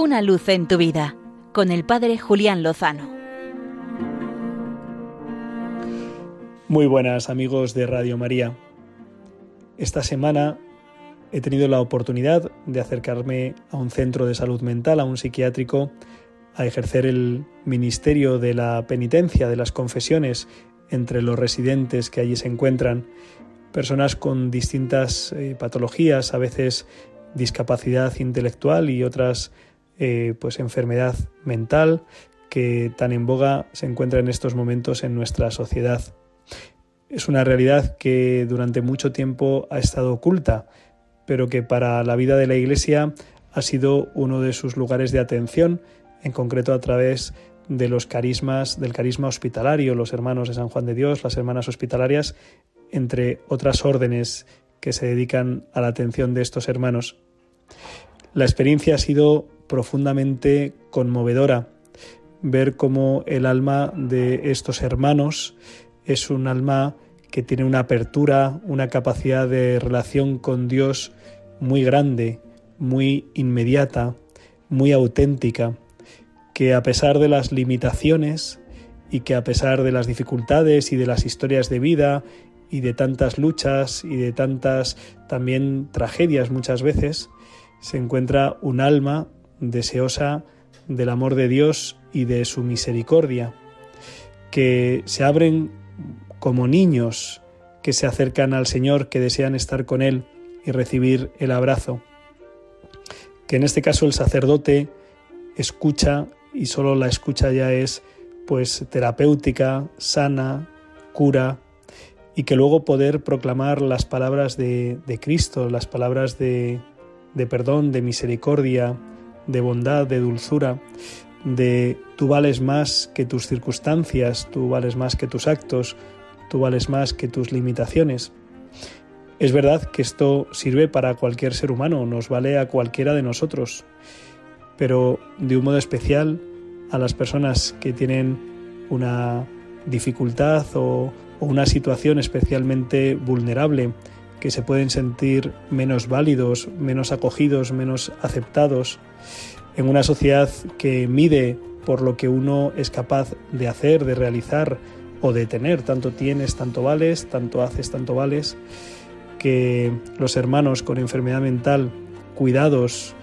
Una luz en tu vida con el Padre Julián Lozano. Muy buenas amigos de Radio María. Esta semana he tenido la oportunidad de acercarme a un centro de salud mental, a un psiquiátrico, a ejercer el ministerio de la penitencia, de las confesiones entre los residentes que allí se encuentran, personas con distintas eh, patologías, a veces discapacidad intelectual y otras eh, pues enfermedad mental que tan en boga se encuentra en estos momentos en nuestra sociedad. Es una realidad que durante mucho tiempo ha estado oculta, pero que para la vida de la Iglesia ha sido uno de sus lugares de atención, en concreto a través de los carismas, del carisma hospitalario, los hermanos de San Juan de Dios, las hermanas hospitalarias, entre otras órdenes que se dedican a la atención de estos hermanos. La experiencia ha sido profundamente conmovedora, ver cómo el alma de estos hermanos es un alma que tiene una apertura, una capacidad de relación con Dios muy grande, muy inmediata, muy auténtica, que a pesar de las limitaciones y que a pesar de las dificultades y de las historias de vida y de tantas luchas y de tantas también tragedias muchas veces, se encuentra un alma deseosa del amor de Dios y de su misericordia, que se abren como niños que se acercan al Señor, que desean estar con Él y recibir el abrazo. Que en este caso el sacerdote escucha y solo la escucha ya es pues terapéutica, sana, cura, y que luego poder proclamar las palabras de, de Cristo, las palabras de, de perdón, de misericordia, de bondad, de dulzura, de tú vales más que tus circunstancias, tú vales más que tus actos, tú vales más que tus limitaciones. Es verdad que esto sirve para cualquier ser humano, nos vale a cualquiera de nosotros, pero de un modo especial a las personas que tienen una dificultad o, una situación especialmente vulnerable, que se pueden sentir menos válidos, menos acogidos, menos aceptados, en una sociedad que mide por lo que uno es capaz de hacer, de realizar o de tener, tanto tienes, tanto vales, tanto haces, tanto vales, que los hermanos con enfermedad mental, cuidados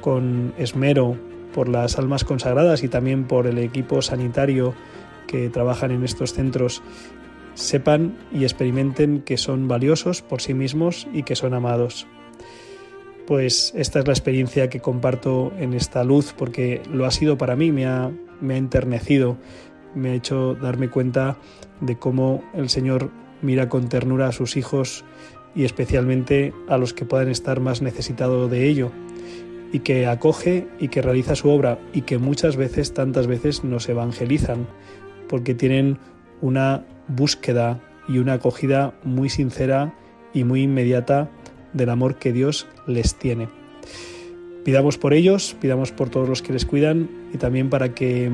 con esmero por las almas consagradas y también por el equipo sanitario que trabajan en estos centros sepan y experimenten que son valiosos por sí mismos y que son amados. Pues esta es la experiencia que comparto en esta luz porque lo ha sido para mí, me ha, me ha enternecido, me ha hecho darme cuenta de cómo el Señor mira con ternura a sus hijos y especialmente a los que puedan estar más necesitados de ello y que acoge y que realiza su obra y que muchas veces, tantas veces nos evangelizan porque tienen una búsqueda y una acogida muy sincera y muy inmediata del amor que Dios les tiene. Pidamos por ellos, pidamos por todos los que les cuidan y también para que,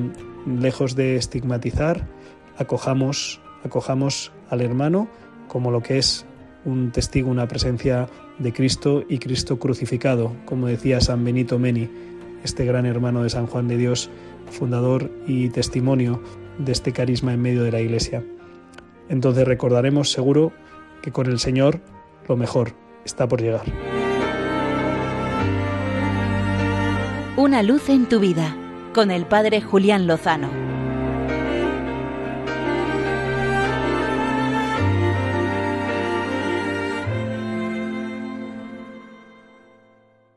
lejos de estigmatizar, acojamos, acojamos al hermano como lo que es un testigo, una presencia de Cristo y Cristo crucificado, como decía San Benito Meni, este gran hermano de San Juan de Dios, fundador y testimonio de este carisma en medio de la Iglesia. Entonces recordaremos seguro que con el Señor lo mejor está por llegar. Una luz en tu vida con el Padre Julián Lozano.